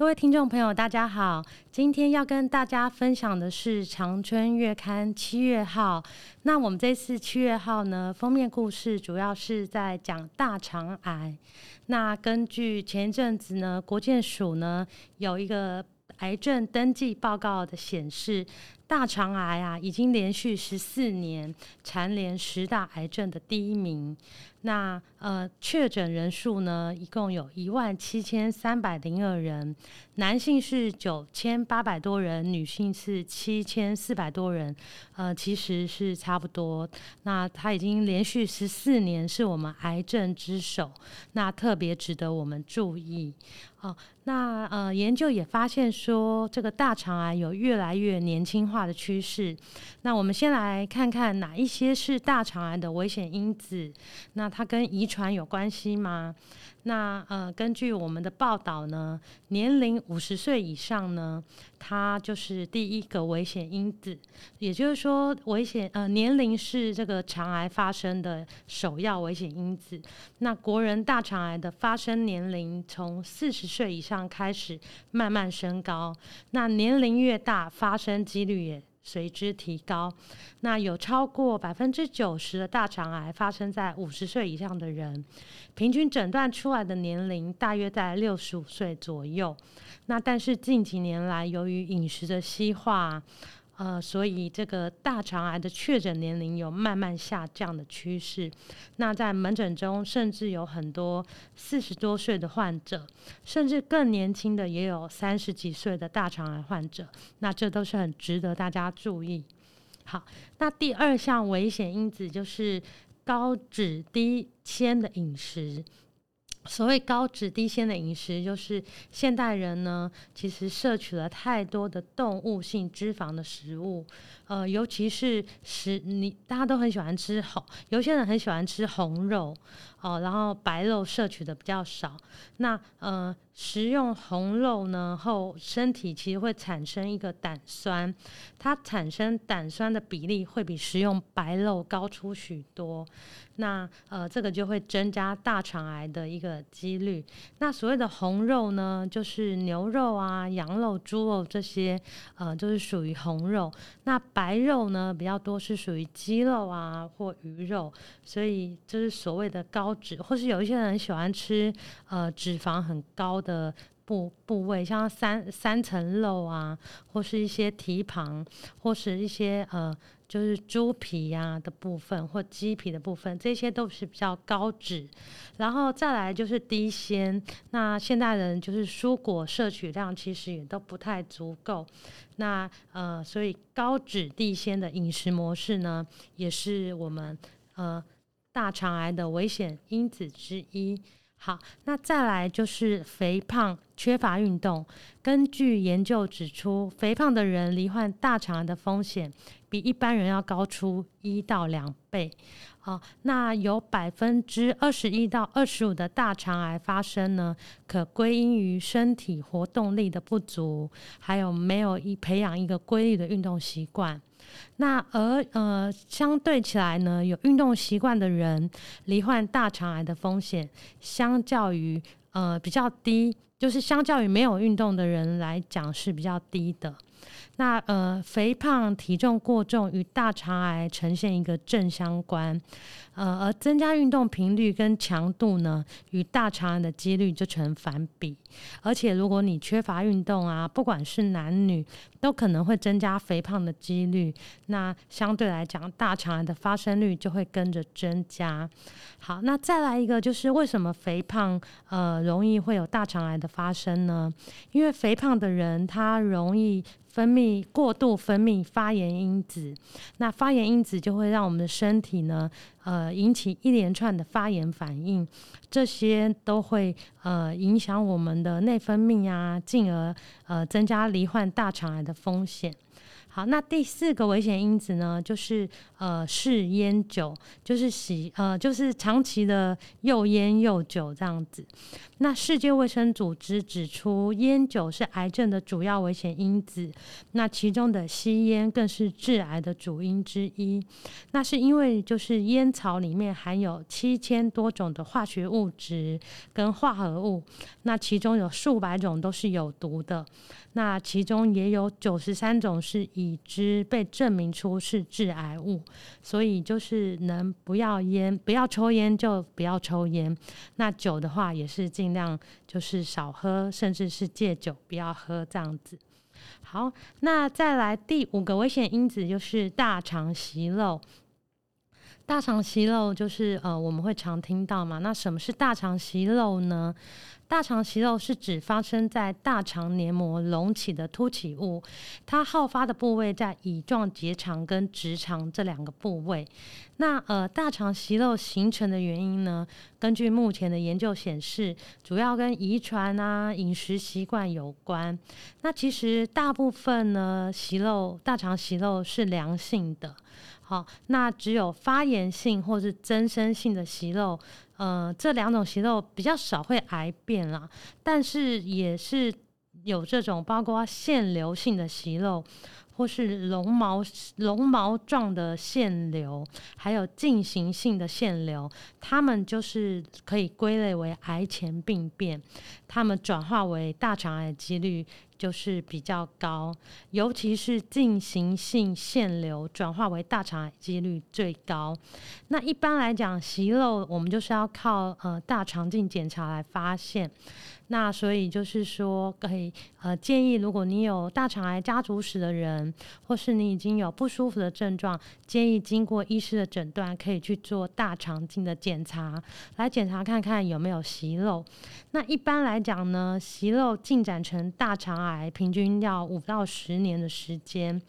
各位听众朋友，大家好。今天要跟大家分享的是《长春月刊》七月号。那我们这次七月号呢，封面故事主要是在讲大肠癌。那根据前一阵子呢，国建署呢有一个癌症登记报告的显示，大肠癌啊已经连续十四年蝉联十大癌症的第一名。那呃，确诊人数呢，一共有一万七千三百零二人，男性是九千八百多人，女性是七千四百多人，呃，其实是差不多。那他已经连续十四年是我们癌症之首，那特别值得我们注意。哦，那呃，研究也发现说，这个大肠癌有越来越年轻化的趋势。那我们先来看看哪一些是大肠癌的危险因子。那它跟遗传有关系吗？那呃，根据我们的报道呢，年龄五十岁以上呢，它就是第一个危险因子。也就是说，危险呃年龄是这个肠癌发生的首要危险因子。那国人大肠癌的发生年龄从四十岁以上开始慢慢升高，那年龄越大，发生几率也随之提高，那有超过百分之九十的大肠癌发生在五十岁以上的人，平均诊断出来的年龄大约在六十五岁左右。那但是近几年来，由于饮食的西化，呃，所以这个大肠癌的确诊年龄有慢慢下降的趋势。那在门诊中，甚至有很多四十多岁的患者，甚至更年轻的也有三十几岁的大肠癌患者。那这都是很值得大家注意。好，那第二项危险因子就是高脂低纤的饮食。所谓高脂低纤的饮食，就是现代人呢，其实摄取了太多的动物性脂肪的食物，呃，尤其是食你大家都很喜欢吃红，有些人很喜欢吃红肉。哦，然后白肉摄取的比较少。那呃，食用红肉呢后，身体其实会产生一个胆酸，它产生胆酸的比例会比食用白肉高出许多。那呃，这个就会增加大肠癌的一个几率。那所谓的红肉呢，就是牛肉啊、羊肉、猪肉这些，呃，就是属于红肉。那白肉呢，比较多是属于鸡肉啊或鱼肉，所以就是所谓的高。脂，或是有一些人喜欢吃呃脂肪很高的的部部位，像三三层肉啊，或是一些蹄膀，或是一些呃就是猪皮呀、啊、的部分，或鸡皮的部分，这些都是比较高脂。然后再来就是低纤，那现代人就是蔬果摄取量其实也都不太足够，那呃所以高脂低纤的饮食模式呢，也是我们呃。大肠癌的危险因子之一。好，那再来就是肥胖、缺乏运动。根据研究指出，肥胖的人罹患大肠癌的风险比一般人要高出一到两倍。好，那有百分之二十一到二十五的大肠癌发生呢，可归因于身体活动力的不足，还有没有一培养一个规律的运动习惯。那而呃，相对起来呢，有运动习惯的人罹患大肠癌的风险，相较于呃比较低，就是相较于没有运动的人来讲是比较低的。那呃，肥胖、体重过重与大肠癌呈现一个正相关。呃，而增加运动频率跟强度呢，与大肠癌的几率就成反比。而且，如果你缺乏运动啊，不管是男女，都可能会增加肥胖的几率。那相对来讲，大肠癌的发生率就会跟着增加。好，那再来一个，就是为什么肥胖呃容易会有大肠癌的发生呢？因为肥胖的人他容易。分泌过度分泌发炎因子，那发炎因子就会让我们的身体呢，呃，引起一连串的发炎反应，这些都会呃影响我们的内分泌啊，进而呃增加罹患大肠癌的风险。好，那第四个危险因子呢，就是呃，嗜烟酒，就是喜呃，就是长期的又烟又酒这样子。那世界卫生组织指出，烟酒是癌症的主要危险因子，那其中的吸烟更是致癌的主因之一。那是因为就是烟草里面含有七千多种的化学物质跟化合物，那其中有数百种都是有毒的。那其中也有九十三种是已知被证明出是致癌物，所以就是能不要烟，不要抽烟就不要抽烟。那酒的话也是尽量就是少喝，甚至是戒酒不要喝这样子。好，那再来第五个危险因子就是大肠息肉。大肠息肉就是呃我们会常听到嘛，那什么是大肠息肉呢？大肠息肉是指发生在大肠黏膜隆起的凸起物，它好发的部位在乙状结肠跟直肠这两个部位。那呃，大肠息肉形成的原因呢，根据目前的研究显示，主要跟遗传啊、饮食习惯有关。那其实大部分呢，息肉大肠息肉是良性的。好，那只有发炎性或是增生性的息肉。呃，这两种息肉比较少会癌变啦，但是也是有这种包括腺瘤性的息肉，或是绒毛绒毛状的腺瘤，还有进行性的腺瘤，它们就是可以归类为癌前病变，它们转化为大肠癌的几率就是比较高，尤其是进行性腺瘤转化为大肠癌几率最高。那一般来讲，息肉我们就是要靠呃大肠镜检查来发现。那所以就是说，可以呃建议，如果你有大肠癌家族史的人，或是你已经有不舒服的症状，建议经过医师的诊断，可以去做大肠镜的检查，来检查看看有没有息肉。那一般来讲呢，息肉进展成大肠癌，平均要五到十年的时间。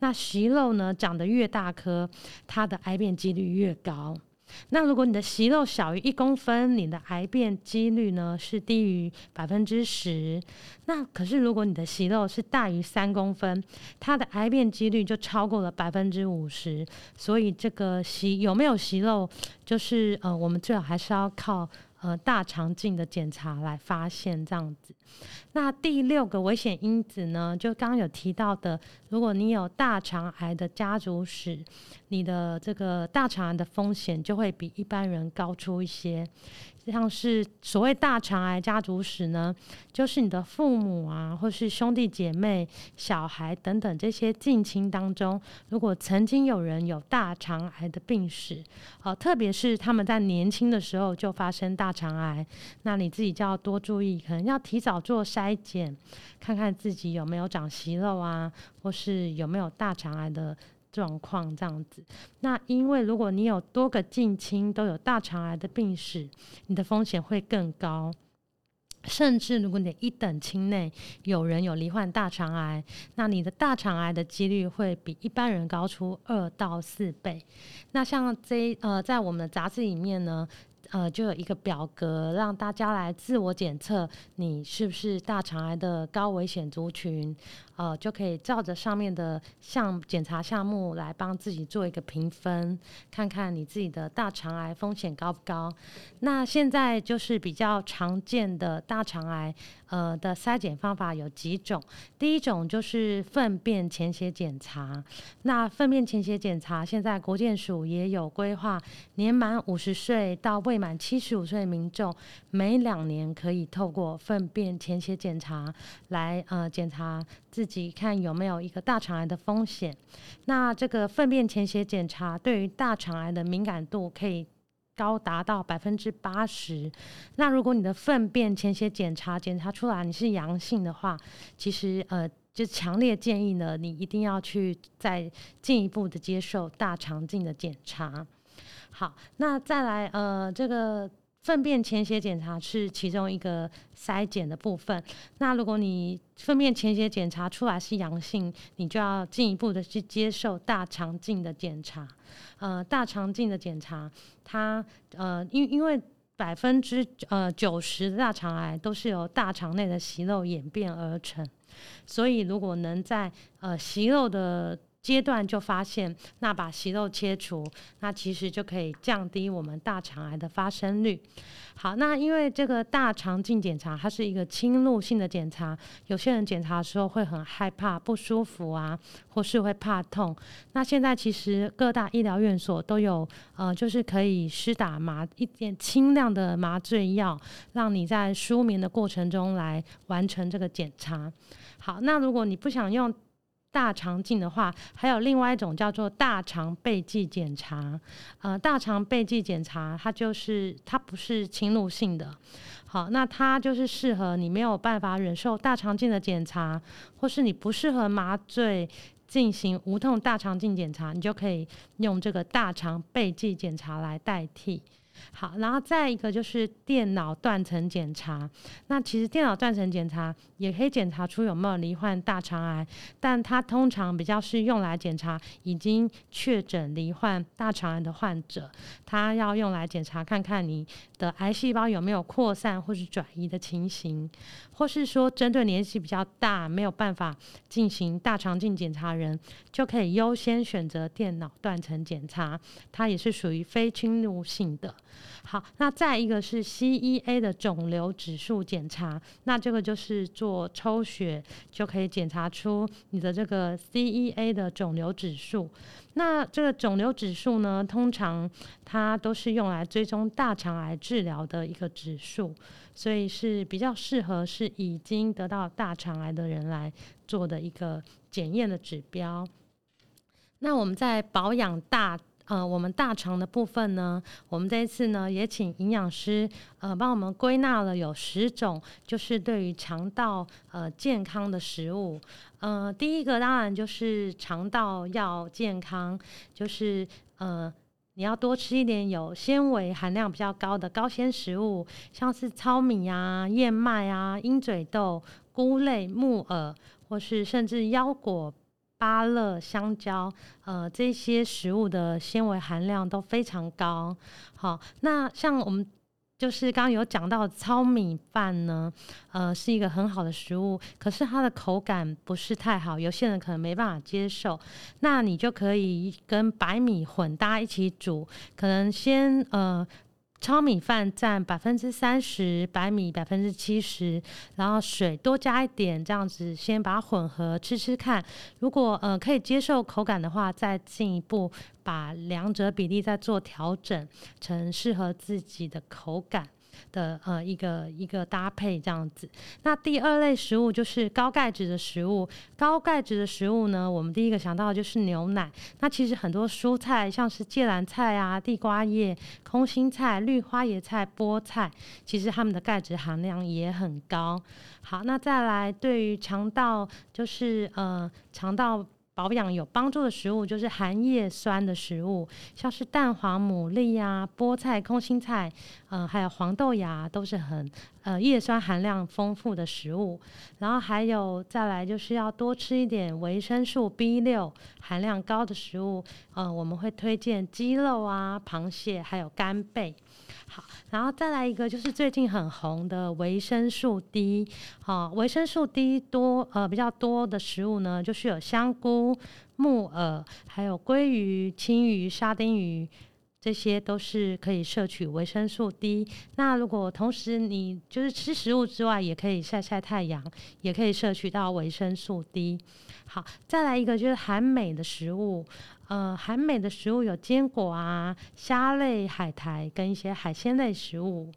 那息肉呢，长得越大颗，它的癌变几率越高。那如果你的息肉小于一公分，你的癌变几率呢是低于百分之十。那可是如果你的息肉是大于三公分，它的癌变几率就超过了百分之五十。所以这个息有没有息肉，就是呃，我们最好还是要靠。呃，大肠镜的检查来发现这样子。那第六个危险因子呢，就刚刚有提到的，如果你有大肠癌的家族史，你的这个大肠癌的风险就会比一般人高出一些。像是所谓大肠癌家族史呢，就是你的父母啊，或是兄弟姐妹、小孩等等这些近亲当中，如果曾经有人有大肠癌的病史，呃，特别是他们在年轻的时候就发生大肠癌，那你自己就要多注意，可能要提早做筛检，看看自己有没有长息肉啊，或是有没有大肠癌的。状况这样子，那因为如果你有多个近亲都有大肠癌的病史，你的风险会更高。甚至如果你一等亲内有人有罹患大肠癌，那你的大肠癌的几率会比一般人高出二到四倍。那像这呃，在我们的杂志里面呢。呃，就有一个表格让大家来自我检测，你是不是大肠癌的高危险族群？呃，就可以照着上面的项检查项目来帮自己做一个评分，看看你自己的大肠癌风险高不高。那现在就是比较常见的大肠癌，呃的筛检方法有几种。第一种就是粪便潜血检查。那粪便潜血检查现在国健署也有规划，年满五十岁到未满七十五岁的民众，每两年可以透过粪便潜血检查来呃检查自己看有没有一个大肠癌的风险。那这个粪便潜血检查对于大肠癌的敏感度可以高达到百分之八十。那如果你的粪便潜血检查检查出来你是阳性的话，其实呃。就强烈建议呢，你一定要去再进一步的接受大肠镜的检查。好，那再来呃，这个粪便潜血检查是其中一个筛检的部分。那如果你粪便潜血检查出来是阳性，你就要进一步的去接受大肠镜的检查。呃，大肠镜的检查，它呃，因因为百分之呃九十的大肠癌都是由大肠内的息肉演变而成。所以，如果能在呃息肉的阶段就发现，那把息肉切除，那其实就可以降低我们大肠癌的发生率。好，那因为这个大肠镜检查它是一个侵入性的检查，有些人检查的时候会很害怕、不舒服啊，或是会怕痛。那现在其实各大医疗院所都有呃，就是可以施打麻一点轻量的麻醉药，让你在舒眠的过程中来完成这个检查。好，那如果你不想用大肠镜的话，还有另外一种叫做大肠背镜检查。呃，大肠背镜检查它就是它不是侵入性的。好，那它就是适合你没有办法忍受大肠镜的检查，或是你不适合麻醉进行无痛大肠镜检查，你就可以用这个大肠背镜检查来代替。好，然后再一个就是电脑断层检查。那其实电脑断层检查也可以检查出有没有罹患大肠癌，但它通常比较是用来检查已经确诊罹患大肠癌的患者，它要用来检查看看你的癌细胞有没有扩散或是转移的情形，或是说针对年纪比较大没有办法进行大肠镜检查人，就可以优先选择电脑断层检查，它也是属于非侵入性的。好，那再一个是 CEA 的肿瘤指数检查，那这个就是做抽血就可以检查出你的这个 CEA 的肿瘤指数。那这个肿瘤指数呢，通常它都是用来追踪大肠癌治疗的一个指数，所以是比较适合是已经得到大肠癌的人来做的一个检验的指标。那我们在保养大。呃，我们大肠的部分呢，我们这一次呢也请营养师呃帮我们归纳了有十种，就是对于肠道呃健康的食物。呃，第一个当然就是肠道要健康，就是呃你要多吃一点有纤维含量比较高的高纤食物，像是糙米啊、燕麦啊、鹰嘴豆、菇类、木耳，或是甚至腰果。芭乐、香蕉，呃，这些食物的纤维含量都非常高。好，那像我们就是刚刚有讲到糙米饭呢，呃，是一个很好的食物，可是它的口感不是太好，有些人可能没办法接受。那你就可以跟白米混搭一起煮，可能先呃。糙米饭占百分之三十，白米百分之七十，然后水多加一点，这样子先把它混合吃吃看。如果呃可以接受口感的话，再进一步把两者比例再做调整，成适合自己的口感。的呃一个一个搭配这样子，那第二类食物就是高钙质的食物。高钙质的食物呢，我们第一个想到的就是牛奶。那其实很多蔬菜，像是芥蓝菜啊、地瓜叶、空心菜、绿花椰菜、菠菜，其实它们的钙质含量也很高。好，那再来对于肠道，就是呃肠道。保养有帮助的食物就是含叶酸的食物，像是蛋黄、牡蛎啊、菠菜、空心菜，嗯、呃，还有黄豆芽都是很呃叶酸含量丰富的食物。然后还有再来就是要多吃一点维生素 B 六含量高的食物，呃，我们会推荐鸡肉啊、螃蟹还有干贝。好，然后再来一个就是最近很红的维生素 D。好，维生素 D 多呃比较多的食物呢，就是有香菇、木耳，还有鲑鱼、青鱼、沙丁鱼、这些都是可以摄取维生素 D。那如果同时你就是吃食物之外，也可以晒晒太阳，也可以摄取到维生素 D。好，再来一个就是含镁的食物。呃，含镁的食物有坚果啊、虾类、海苔跟一些海鲜类食物。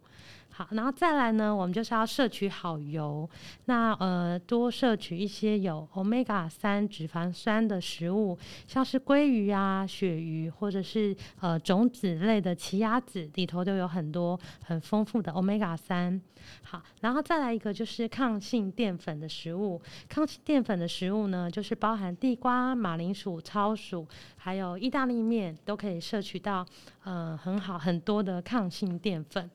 好，然后再来呢，我们就是要摄取好油。那呃，多摄取一些有 Omega 三脂肪酸的食物，像是鲑鱼啊、鳕鱼，或者是呃种子类的奇亚籽里头都有很多很丰富的 Omega 三。好，然后再来一个就是抗性淀粉的食物。抗性淀粉的食物呢，就是包含地瓜、马铃薯、糙薯，还有意大利面，都可以摄取到呃很好很多的抗性淀粉。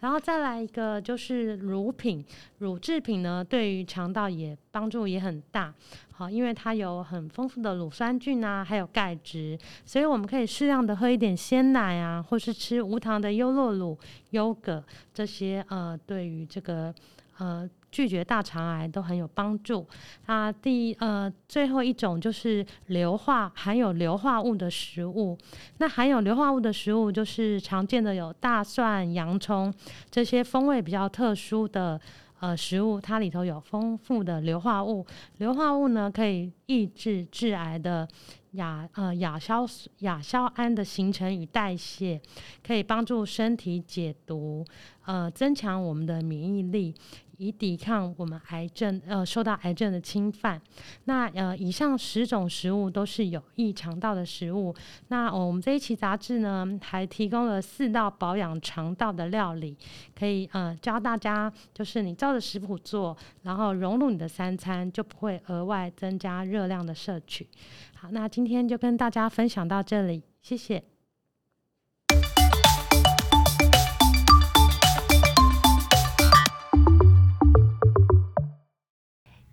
然后再来一个就是乳品，乳制品呢，对于肠道也帮助也很大，好，因为它有很丰富的乳酸菌啊，还有钙质，所以我们可以适量的喝一点鲜奶啊，或是吃无糖的优酪乳、优格这些，呃，对于这个呃。拒绝大肠癌都很有帮助。啊，第呃最后一种就是硫化含有硫化物的食物。那含有硫化物的食物就是常见的有大蒜、洋葱这些风味比较特殊的呃食物，它里头有丰富的硫化物。硫化物呢可以抑制致癌的亚呃亚硝亚硝胺的形成与代谢，可以帮助身体解毒，呃增强我们的免疫力。以抵抗我们癌症，呃，受到癌症的侵犯。那呃，以上十种食物都是有益肠道的食物。那、我们这一期杂志呢，还提供了四道保养肠道的料理，可以呃教大家，就是你照着食谱做，然后融入你的三餐，就不会额外增加热量的摄取。好，那今天就跟大家分享到这里，谢谢。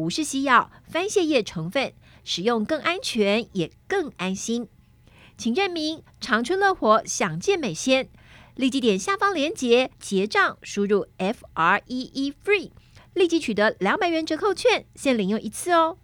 不是西药，番泻叶成分，使用更安全也更安心。请认明长春乐活享健美鲜，立即点下方链接结账，输入 F R E E FREE，立即取得两百元折扣券，限领用一次哦。